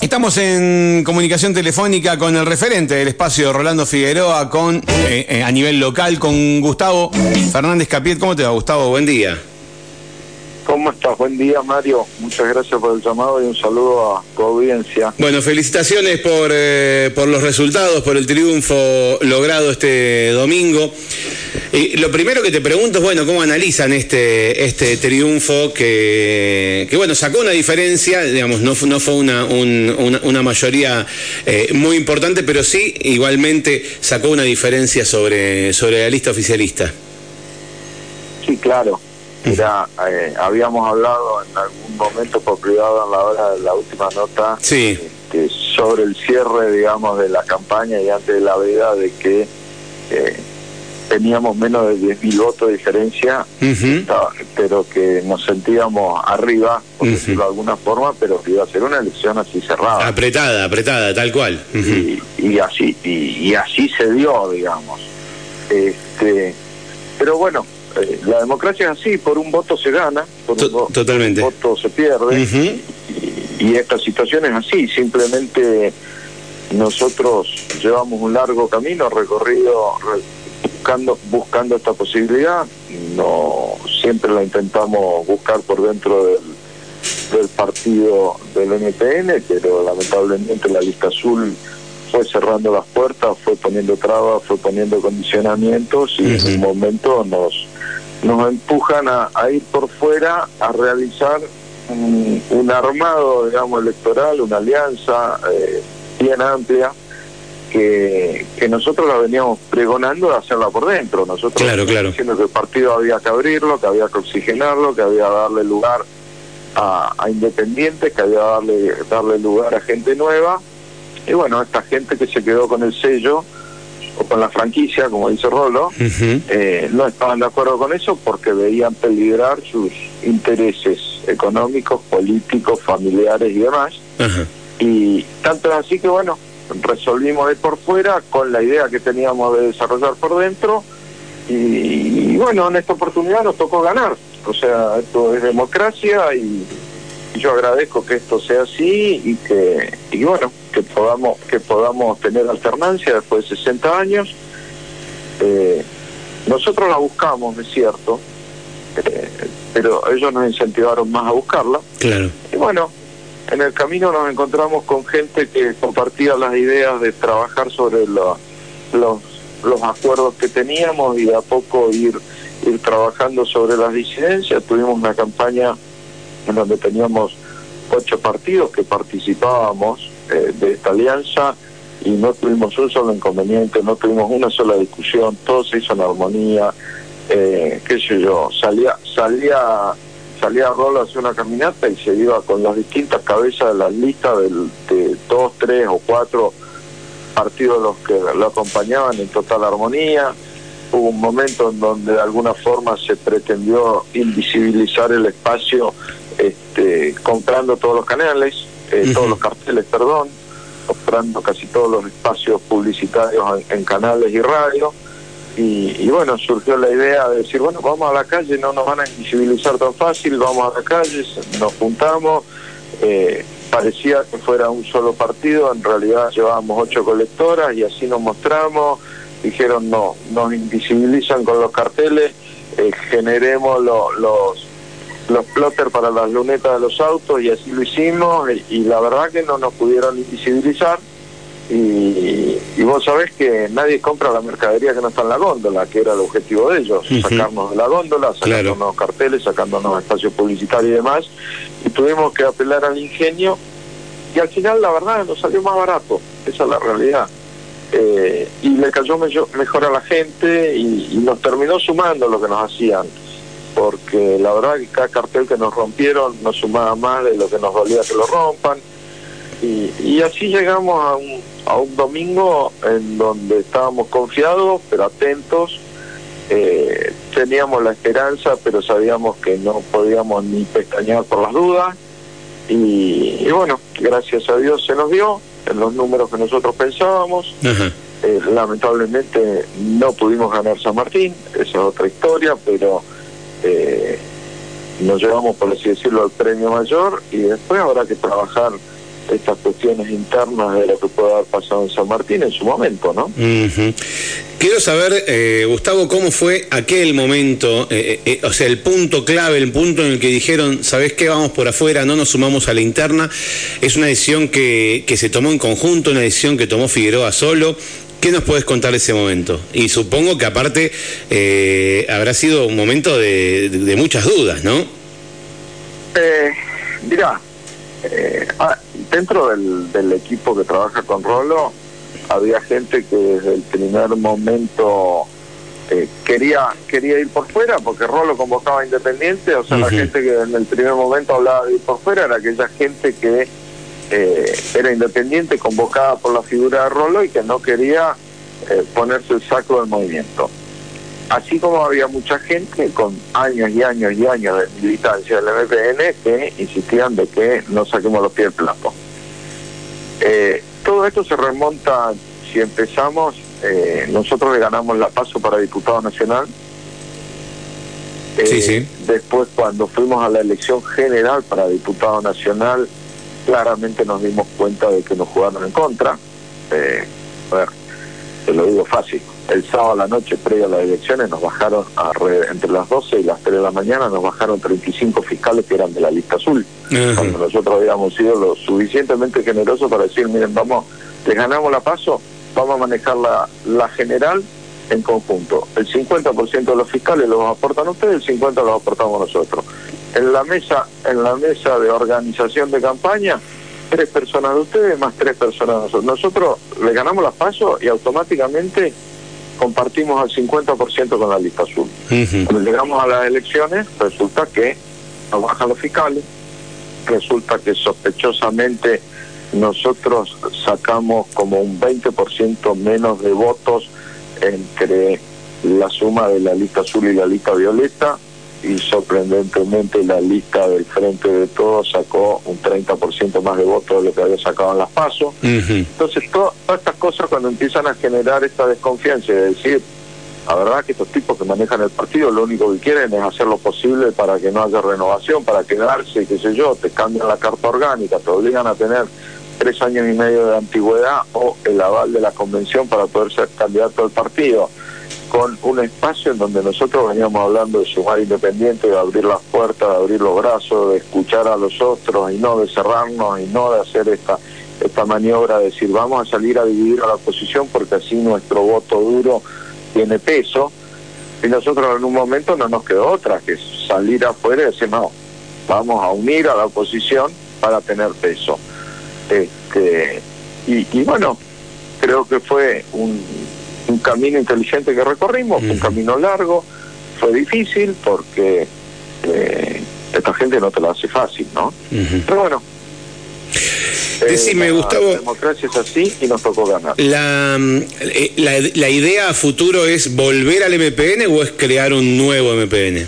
Estamos en comunicación telefónica con el referente del espacio Rolando Figueroa, con eh, eh, a nivel local, con Gustavo Fernández Capiet. ¿Cómo te va, Gustavo? Buen día. ¿Cómo estás? Buen día, Mario. Muchas gracias por el llamado y un saludo a tu audiencia. Bueno, felicitaciones por, eh, por los resultados, por el triunfo logrado este domingo. Y lo primero que te pregunto es, bueno, ¿cómo analizan este, este triunfo que, que, bueno, sacó una diferencia, digamos, no, no fue una, un- una, una mayoría eh, muy importante, pero sí igualmente sacó una diferencia sobre, sobre la lista oficialista? Sí, claro. Mira, eh, habíamos hablado en algún momento por privado en la hora de la última nota Sí. este, sobre el cierre, digamos, de la campaña y antes de la veda de que eh, teníamos menos de 10.000 votos de diferencia, pero que nos sentíamos arriba, por decirlo de alguna forma, pero que iba a ser una elección así cerrada. Apretada, apretada, tal cual. Y, y así y, y así se dio digamos este pero bueno eh, la democracia es así por un voto se gana por To- un, vo- totalmente. un voto se pierde. Y, y esta situación es así simplemente nosotros llevamos un largo camino recorrido re- buscando buscando esta posibilidad. No siempre la intentamos buscar por dentro del del partido del NPN, pero lamentablemente la lista azul fue cerrando las puertas, fue poniendo trabas, fue poniendo condicionamientos y en un momento nos nos empujan a, a ir por fuera a realizar un, un armado, digamos, electoral, una alianza eh, bien amplia que, que nosotros la veníamos pregonando de hacerla por dentro. Nosotros Claro, claro. diciendo que el partido había que abrirlo, que había que oxigenarlo, que había que darle lugar a, a independientes, que había que darle, darle lugar a gente nueva. Y bueno, esta gente que se quedó con el sello o con la franquicia, como dice Rolo, eh, no estaban de acuerdo con eso porque veían peligrar sus intereses económicos, políticos, familiares y demás. Y tanto es así que, bueno, resolvimos ir por fuera con la idea que teníamos de desarrollar por dentro. Y, y bueno, en esta oportunidad nos tocó ganar. O sea, esto es democracia y, y yo agradezco que esto sea así y que, y bueno, que podamos, que podamos tener alternancia después de 60 años. Eh, nosotros la buscamos, es cierto, eh, pero ellos nos incentivaron más a buscarla. Claro. Y bueno, en el camino nos encontramos con gente que compartía las ideas de trabajar sobre lo- los, los acuerdos que teníamos y de a poco ir, ir trabajando sobre las disidencias. Tuvimos una campaña en donde teníamos ocho partidos que participábamos eh, de esta alianza y no tuvimos un solo inconveniente, no tuvimos una sola discusión, todo se hizo en armonía, eh, qué sé yo, salía, salía, salía Rolo a una caminata y se iba con las distintas cabezas de las listas del- de dos, tres o cuatro partidos los que lo acompañaban en total armonía. Hubo un momento en donde de alguna forma se pretendió invisibilizar el espacio este, comprando todos los canales, eh, todos los carteles, perdón, comprando casi todos los espacios publicitarios en, en canales y radio. Y, y bueno, surgió la idea de decir, bueno, vamos a la calle, no nos van a invisibilizar tan fácil, vamos a la calle, nos juntamos. eh, parecía que fuera un solo partido, en realidad llevábamos ocho colectoras y así nos mostramos. Dijeron, no, nos invisibilizan con los carteles, eh, generemos lo- los los plotters para las lunetas de los autos y así lo hicimos y, y la verdad que no nos pudieron invisibilizar y, y vos sabés que nadie compra la mercadería que no está en la góndola, que era el objetivo de ellos, sacarnos de la góndola, sacándonos Claro. carteles, sacándonos espacios publicitarios y demás y tuvimos que apelar al ingenio y al final la verdad nos salió más barato, esa es la realidad. Eh, y le cayó mejor a la gente y, y nos terminó sumando lo que nos hacían porque la verdad que cada cartel que nos rompieron nos sumaba más de lo que nos dolía que lo rompan. Y, y así llegamos a un, a un domingo en donde estábamos confiados, pero atentos. Eh, teníamos la esperanza, pero sabíamos que no podíamos ni pestañear por las dudas. Y, y bueno, gracias a Dios se nos dio en los números que nosotros pensábamos. Eh, lamentablemente no pudimos ganar San Martín, esa es otra historia, pero eh, nos llevamos, por así decirlo, al premio mayor y después habrá que trabajar estas cuestiones internas de lo que puede haber pasado en San Martín en su momento, ¿no? Quiero saber, eh, Gustavo, cómo fue aquel momento, eh, eh, o sea, el punto clave, el punto en el que dijeron, ¿sabes qué? Vamos por afuera, no nos sumamos a la interna. Es una decisión que, que se tomó en conjunto, una decisión que tomó Figueroa solo. ¿Qué nos puedes contar de ese momento? Y supongo que aparte habrá sido un momento de, muchas dudas, ¿no? Eh, mirá, ah, dentro del, equipo que trabaja con Rolo, había gente que desde el primer momento eh, quería quería ir por fuera porque Rolo convocaba a Independiente, o sea, la gente que en el primer momento hablaba de ir por fuera era aquella gente que eh, era independiente, convocada por la figura de Rolo y que no quería eh, ponerse el saco del movimiento. Así como había mucha gente con años y años y años de militancia del MPN que insistían de que no saquemos los pies del plato. Eh, todo esto se remonta, si empezamos, eh, nosotros le ganamos la paso para diputado nacional. sí, sí. Eh, después, cuando fuimos a la elección general para diputado nacional, claramente nos dimos cuenta de que nos jugaron en contra. a ver, te lo digo fácil. El sábado a la noche, previo a las elecciones, nos bajaron a entre las 12 y las 3 de la mañana, nos bajaron 35 fiscales que eran de la lista azul. Cuando nosotros habíamos sido lo suficientemente generosos para decir, miren, vamos, les ganamos la paso, vamos a manejar la, la general en conjunto. El 50% de los fiscales los aportan ustedes, el 50% los aportamos nosotros. En la mesa, en la mesa de organización de campaña, tres personas de ustedes más tres personas de nosotros. Nosotros le ganamos las pasos y automáticamente compartimos al 50% con la lista azul. Cuando llegamos a las elecciones, resulta que nos bajan los fiscales, resulta que sospechosamente nosotros sacamos como un 20% menos de votos entre la suma de la lista azul y la lista violeta, y sorprendentemente la lista del Frente de Todos sacó un 30% más de votos de lo que había sacado en las PASO. Entonces, todas estas cosas cuando empiezan a generar esta desconfianza y decir, la verdad que estos tipos que manejan el partido lo único que quieren es hacer lo posible para que no haya renovación, para quedarse, qué sé yo, te cambian la carta orgánica, te obligan a tener tres años y medio de antigüedad o el aval de la convención para poder ser candidato al partido con un espacio en donde nosotros veníamos hablando de sumar independiente, de abrir las puertas, de abrir los brazos, de escuchar a los otros y no de cerrarnos y no de hacer esta esta maniobra de decir vamos a salir a dividir a la oposición porque así nuestro voto duro tiene peso y nosotros en un momento no nos quedó otra que salir afuera y decir no, vamos a unir a la oposición para tener peso. Este, y, y bueno, creo que fue un, un camino inteligente que recorrimos, un camino largo, fue difícil porque eh, esta gente no te lo hace fácil, ¿no? Pero bueno. Decime, eh, Gustavo. La democracia es así y nos tocó ganar. La, eh, la, la, idea a futuro es volver al MPN o es crear un nuevo MPN?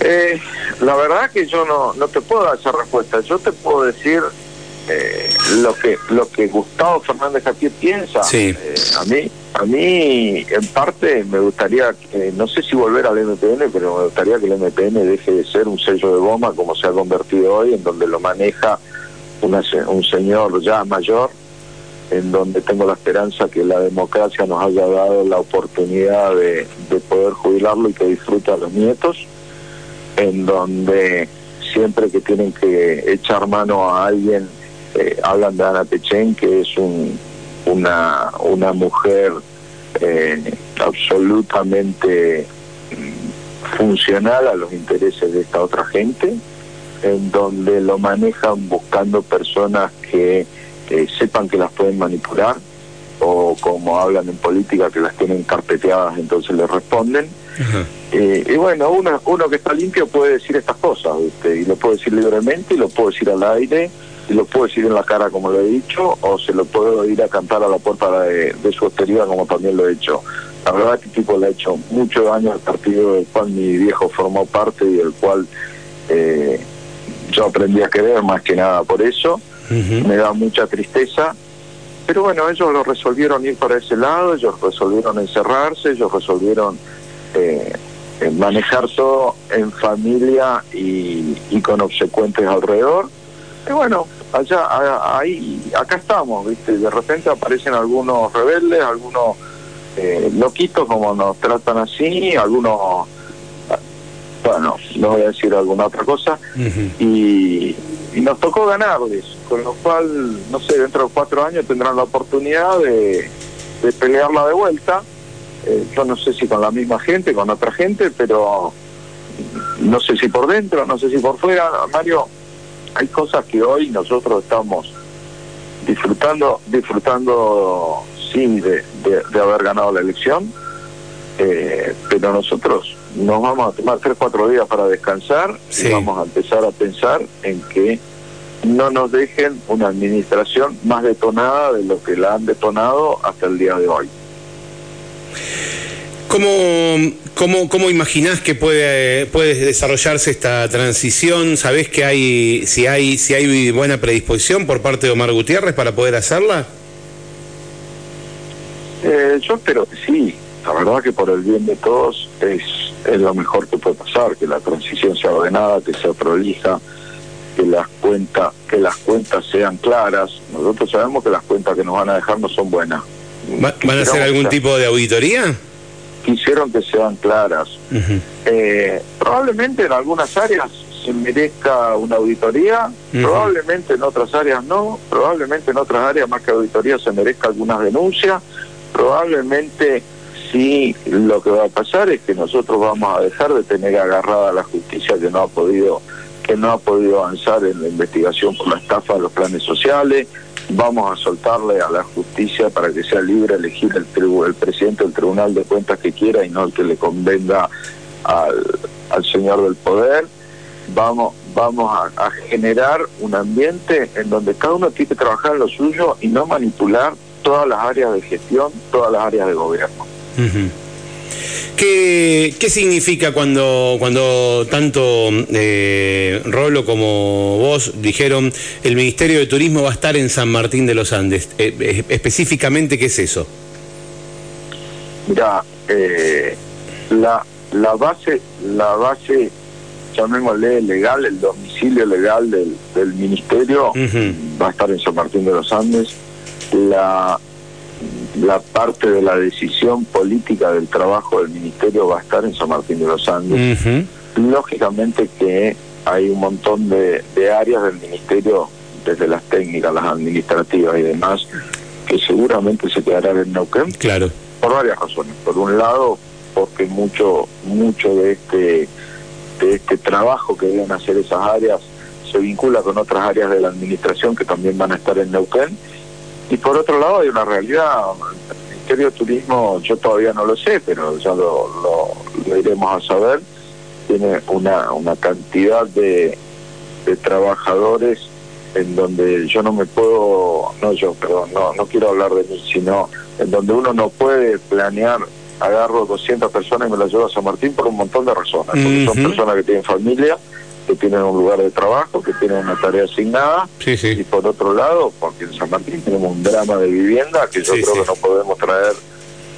Eh, la verdad que yo no, no te puedo dar esa respuesta. Yo te puedo decir eh, lo que lo que Gustavo Fernández Javier piensa eh, a mí a mí en parte me gustaría no sé si volver al MPN pero me gustaría que el MPN deje de ser un sello de goma como se ha convertido hoy en donde lo maneja un señor ya mayor en donde tengo la esperanza que la democracia nos haya dado la oportunidad de, de poder jubilarlo y que disfrute a los nietos en donde siempre que tienen que echar mano a alguien eh, hablan de Ana Pechen, que es un, una, una mujer eh, absolutamente mm, funcional a los intereses de esta otra gente, en donde lo manejan buscando personas que sepan que las pueden manipular, o como hablan en política que las tienen carpeteadas, entonces le responden. Eh, y bueno, uno, uno que está limpio puede decir estas cosas, y lo puede decir libremente y lo puede decir al aire lo puedo decir en la cara como lo he dicho o se lo puedo ir a cantar a la puerta de, su hostería como también lo he hecho. La verdad que este tipo le ha hecho mucho daño al partido del cual mi viejo formó parte y del cual eh, yo aprendí a querer más que nada por eso. Me da mucha tristeza. Pero bueno, ellos lo resolvieron ir para ese lado, ellos resolvieron encerrarse, ellos resolvieron eh, manejar todo en familia y, y con obsecuentes alrededor y bueno, allá, ahí, acá estamos, ¿viste? De repente aparecen algunos rebeldes, algunos eh, loquitos como nos tratan así, algunos, bueno, no voy a decir alguna otra cosa, y, nos tocó ganarles, con lo cual, no sé, dentro de cuatro años tendrán la oportunidad de, de pelearla de vuelta. Eh, yo no sé si con la misma gente, con otra gente, pero no sé si por dentro, no sé si por fuera. Mario, hay cosas que hoy nosotros estamos disfrutando, disfrutando sí de, de, haber ganado la elección, eh, pero nosotros nos vamos a tomar tres, cuatro días para descansar y vamos a empezar a pensar en que no nos dejen una administración más detonada de lo que la han detonado hasta el día de hoy. ¿Cómo, cómo, cómo imaginás que puede, puede desarrollarse esta transición? ¿Sabés que hay, si hay, si hay buena predisposición por parte de Omar Gutiérrez para poder hacerla? Eh, yo espero que sí. La verdad que por el bien de todos es, es lo mejor que puede pasar, que la transición sea ordenada, que sea prolija, que las cuentas que las cuentas sean claras. Nosotros sabemos que las cuentas que nos van a dejar no son buenas. ¿Van a hacer algún tipo de auditoría? Quisieron que sean claras. Eh, probablemente en algunas áreas se merezca una auditoría, probablemente en otras áreas no, probablemente en otras áreas más que auditoría se merezca algunas denuncias, probablemente sí lo que va a pasar es que nosotros vamos a dejar de tener agarrada la justicia que no ha podido que no ha podido avanzar en la investigación por la estafa de los planes sociales. Vamos a soltarle a la justicia para que sea libre elegir el, el presidente del Tribunal de Cuentas que quiera y no el que le convenga al, señor del poder. Vamos, vamos a, generar un ambiente en donde cada uno tiene que trabajar en lo suyo y no manipular todas las áreas de gestión, todas las áreas de gobierno. ¿Qué, ¿Qué, significa cuando, cuando tanto eh, Rolo como vos dijeron el Ministerio de Turismo va a estar en San Martín de los Andes? Eh, eh, específicamente, ¿qué es eso? Mira, eh, la, la base, la base, llamémosle legal, el domicilio legal del, del ministerio va a estar en San Martín de los Andes. La la parte de la decisión política del trabajo del ministerio va a estar en San Martín de los Andes. Lógicamente que hay un montón de, áreas del ministerio, desde las técnicas, las administrativas y demás, que seguramente se quedarán en Neuquén. Claro. Por varias razones. Por un lado, porque mucho, mucho de este, de este trabajo que deben hacer esas áreas se vincula con otras áreas de la administración que también van a estar en Neuquén y por otro lado hay una realidad, el Ministerio de Turismo yo todavía no lo sé, pero ya lo, lo, iremos a saber, tiene una, una cantidad de, de trabajadores en donde yo no me puedo, no yo, perdón, no, no quiero hablar de mí, sino en donde uno no puede planear, agarro 200 personas y me las llevo a San Martín por un montón de razones, porque son personas que tienen familia, que tienen un lugar de trabajo, que tienen una tarea asignada, y por otro lado, porque en San Martín tenemos un drama de vivienda que yo creo que no podemos traer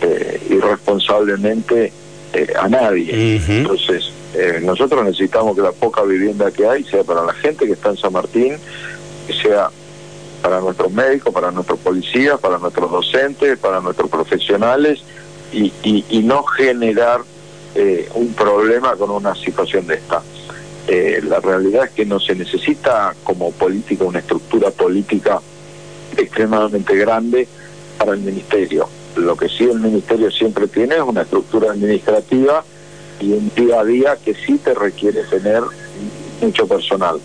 eh, irresponsablemente eh, a nadie. Entonces, eh, nosotros necesitamos que la poca vivienda que hay sea para la gente que está en San Martín, que sea para nuestros médicos, para nuestros policías, para nuestros docentes, para nuestros profesionales, y, y, y no generar un problema con una situación de esta. Eh, la realidad es que no se necesita como política una estructura política extremadamente grande para el ministerio. Lo que sí el ministerio siempre tiene es una estructura administrativa y un día a día que sí te requiere tener mucho personal.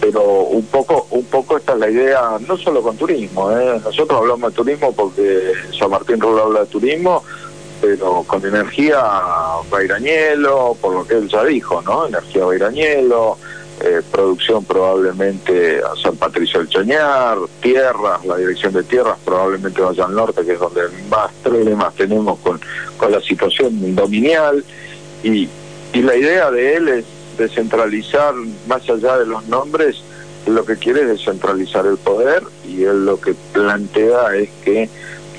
Pero un poco, un poco esta es la idea, no solo con turismo, ¿eh? nosotros hablamos de turismo porque San Martín Rural habla de turismo, pero con energía Bairañelo, por lo que él ya dijo, ¿no? Energía Bairañelo, eh, producción probablemente a San Patricio del Chañar, tierras, la dirección de tierras probablemente vaya al norte, que es donde más problemas tenemos con, con la situación dominial, y, y la idea de él es descentralizar, más allá de los nombres, lo que quiere es descentralizar el poder, y él lo que plantea es que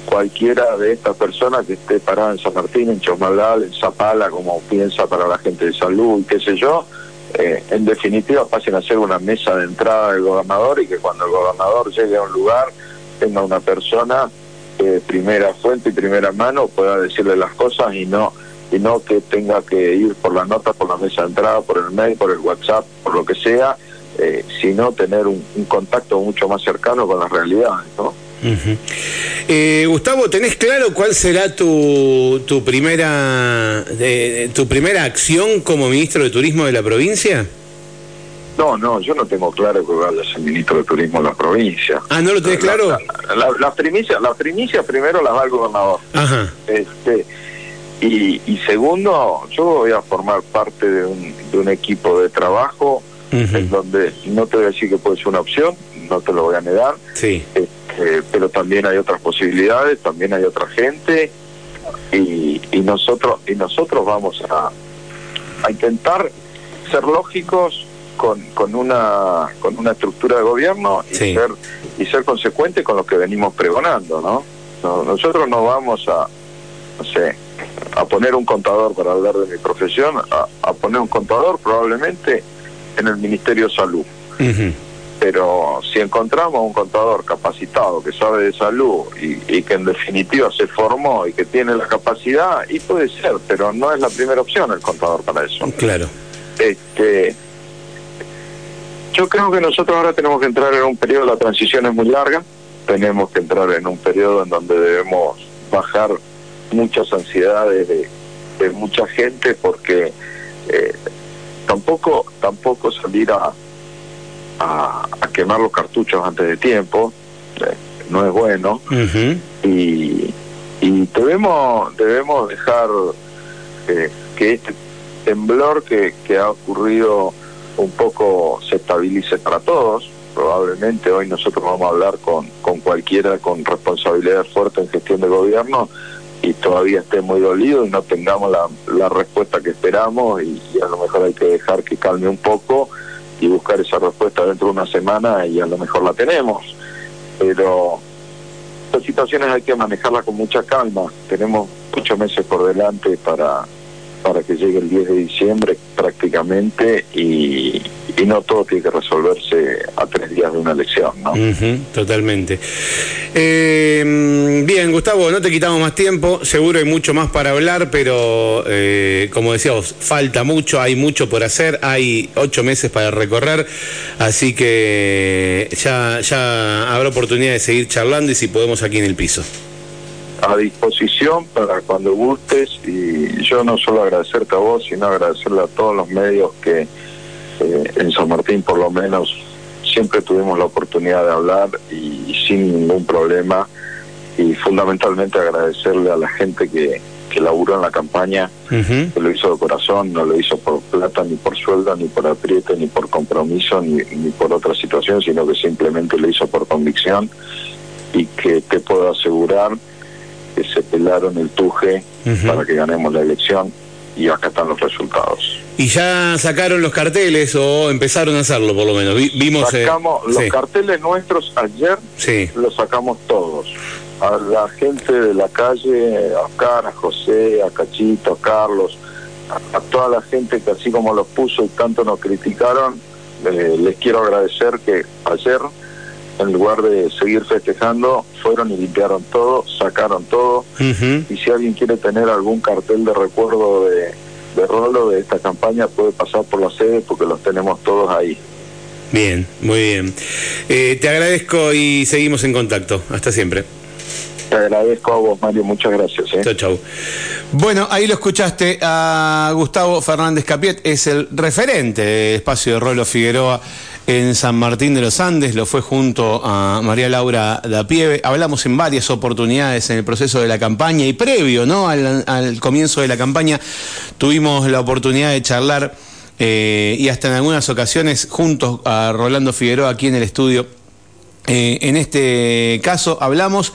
cualquiera de estas personas que esté parada en San Martín, en Chomalal, en Zapala, como piensa para la gente de salud, qué sé yo, eh, en definitiva pasen a ser una mesa de entrada del gobernador y que cuando el gobernador llegue a un lugar tenga una persona de primera fuente y primera mano pueda decirle las cosas y no y no que tenga que ir por la nota, por la mesa de entrada, por el mail, por el WhatsApp, por lo que sea, eh, sino tener un, contacto mucho más cercano con las realidades, ¿no? Eh, Gustavo, ¿tenés claro cuál será tu, tu primera tu primera acción como ministro de Turismo de la provincia? No, no, yo no tengo claro que vaya a ser ministro de Turismo de la provincia. Ah, ¿no lo tenés claro? Las la, primicias la primicia primero las va el gobernador. Ajá. Este, y, y, segundo, yo voy a formar parte de un, de un equipo de trabajo en donde no te voy a decir que puede ser una opción, no te lo voy a negar. Sí. Este, pero también hay otras posibilidades, también hay otra gente y, y nosotros y nosotros vamos a, a intentar ser lógicos con, con una con una estructura de gobierno y ser y ser consecuente con lo que venimos pregonando, ¿no? nosotros no vamos a no sé a poner un contador para hablar de mi profesión, a, poner un contador probablemente en el Ministerio de Salud. Pero si encontramos un contador capacitado que sabe de salud y, que en definitiva se formó y que tiene la capacidad, y puede ser, pero no es la primera opción el contador para eso. Claro. Este, yo creo que nosotros ahora tenemos que entrar en un periodo, la transición es muy larga, tenemos que entrar en un periodo en donde debemos bajar muchas ansiedades de, mucha gente porque eh, tampoco tampoco salir a, a, quemar los cartuchos antes de tiempo eh, no es bueno. Y, y debemos debemos dejar eh, que este temblor que, que ha ocurrido un poco se estabilice para todos. Probablemente hoy nosotros vamos a hablar con, con cualquiera con responsabilidad fuerte en gestión de gobierno y todavía esté muy dolido y no tengamos la, la respuesta que esperamos y, a lo mejor hay que dejar que calme un poco y buscar esa respuesta dentro de una semana y a lo mejor la tenemos. Pero estas situaciones hay que manejarlas con mucha calma. Tenemos ocho meses por delante para para que llegue el 10 de diciembre prácticamente y, y no todo tiene que resolverse a tres días de una elección, ¿no? totalmente. Eh, bien, Gustavo, no te quitamos más tiempo, seguro hay mucho más para hablar, pero eh, como decíamos, falta mucho, hay mucho por hacer, hay ocho meses para recorrer, así que ya, ya habrá oportunidad de seguir charlando y si podemos aquí en el piso a disposición para cuando gustes y yo no solo agradecerte a vos, sino agradecerle a todos los medios que eh, en San Martín por lo menos siempre tuvimos la oportunidad de hablar y, sin ningún problema. Y fundamentalmente agradecerle a la gente que, que laburó en la campaña, que lo hizo de corazón, no lo hizo por plata, ni por sueldo, ni por apriete, ni por compromiso, ni, ni por otra situación, sino que simplemente lo hizo por convicción. Y que te puedo asegurar que se pelaron el tuje para que ganemos la elección y acá están los resultados. ¿Y ya sacaron los carteles o empezaron a hacerlo por lo menos? Vimos, eh, Sacamos los carteles nuestros ayer, sí. los sacamos todos. A la gente de la calle, a Oscar, a José, a Cachito, a Carlos, a, toda la gente que así como los puso y tanto nos criticaron, eh, les quiero agradecer que ayer en lugar de seguir festejando, fueron y limpiaron todo, sacaron todo. Y si alguien quiere tener algún cartel de recuerdo de, de Rolo de esta campaña, puede pasar por la sede porque los tenemos todos ahí. Bien, muy bien. Eh, te agradezco y seguimos en contacto. Hasta siempre. Te agradezco a vos, Mario. Muchas gracias. ¿eh? Chau, chau. Bueno, ahí lo escuchaste a Gustavo Fernández Capiet, es el referente del espacio de Rolo Figueroa en San Martín de los Andes, lo fue junto a María Laura Dapieve. Hablamos en varias oportunidades en el proceso de la campaña y previo ¿no? al, comienzo de la campaña tuvimos la oportunidad de charlar eh, y hasta en algunas ocasiones juntos a Rolando Figueroa aquí en el estudio. Eh, en este caso hablamos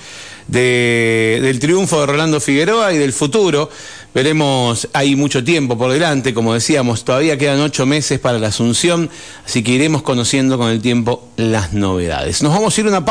del triunfo de Rolando Figueroa y del futuro. Veremos, hay mucho tiempo por delante, como decíamos, todavía quedan ocho meses para la asunción, así que iremos conociendo con el tiempo las novedades. Nos vamos a ir una pausa.